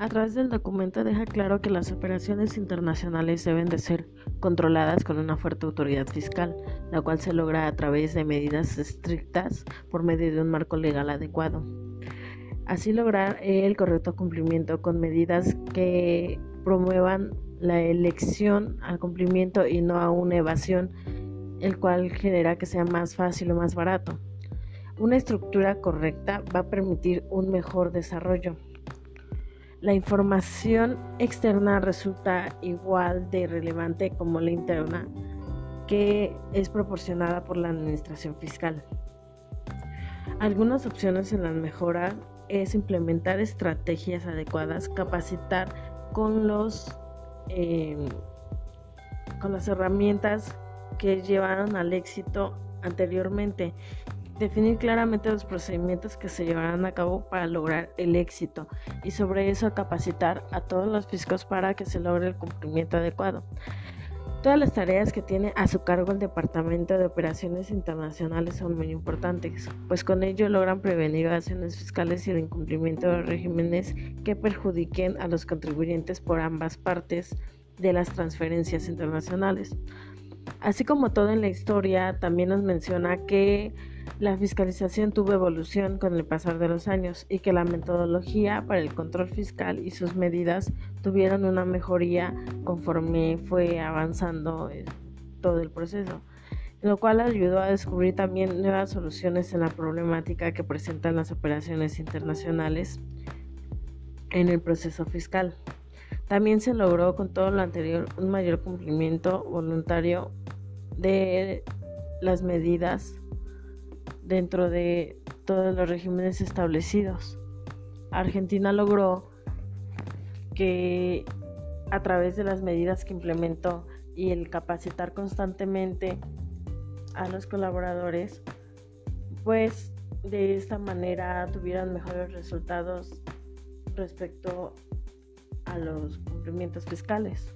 A través del documento deja claro que las operaciones internacionales deben de ser controladas con una fuerte autoridad fiscal, la cual se logra a través de medidas estrictas por medio de un marco legal adecuado. Así lograr el correcto cumplimiento con medidas que promuevan la elección al cumplimiento y no a una evasión, el cual genera que sea más fácil o más barato. Una estructura correcta va a permitir un mejor desarrollo. La información externa resulta igual de relevante como la interna, que es proporcionada por la Administración Fiscal. Algunas opciones en la mejora es implementar estrategias adecuadas, capacitar con los eh, con las herramientas que llevaron al éxito anteriormente definir claramente los procedimientos que se llevarán a cabo para lograr el éxito y sobre eso capacitar a todos los fiscos para que se logre el cumplimiento adecuado. Todas las tareas que tiene a su cargo el Departamento de Operaciones Internacionales son muy importantes, pues con ello logran prevenir acciones fiscales y el incumplimiento de regímenes que perjudiquen a los contribuyentes por ambas partes de las transferencias internacionales. Así como todo en la historia, también nos menciona que la fiscalización tuvo evolución con el pasar de los años y que la metodología para el control fiscal y sus medidas tuvieron una mejoría conforme fue avanzando eh, todo el proceso, lo cual ayudó a descubrir también nuevas soluciones en la problemática que presentan las operaciones internacionales en el proceso fiscal. También se logró con todo lo anterior un mayor cumplimiento voluntario de las medidas dentro de todos los regímenes establecidos. Argentina logró que a través de las medidas que implementó y el capacitar constantemente a los colaboradores, pues de esta manera tuvieran mejores resultados respecto a los cumplimientos fiscales.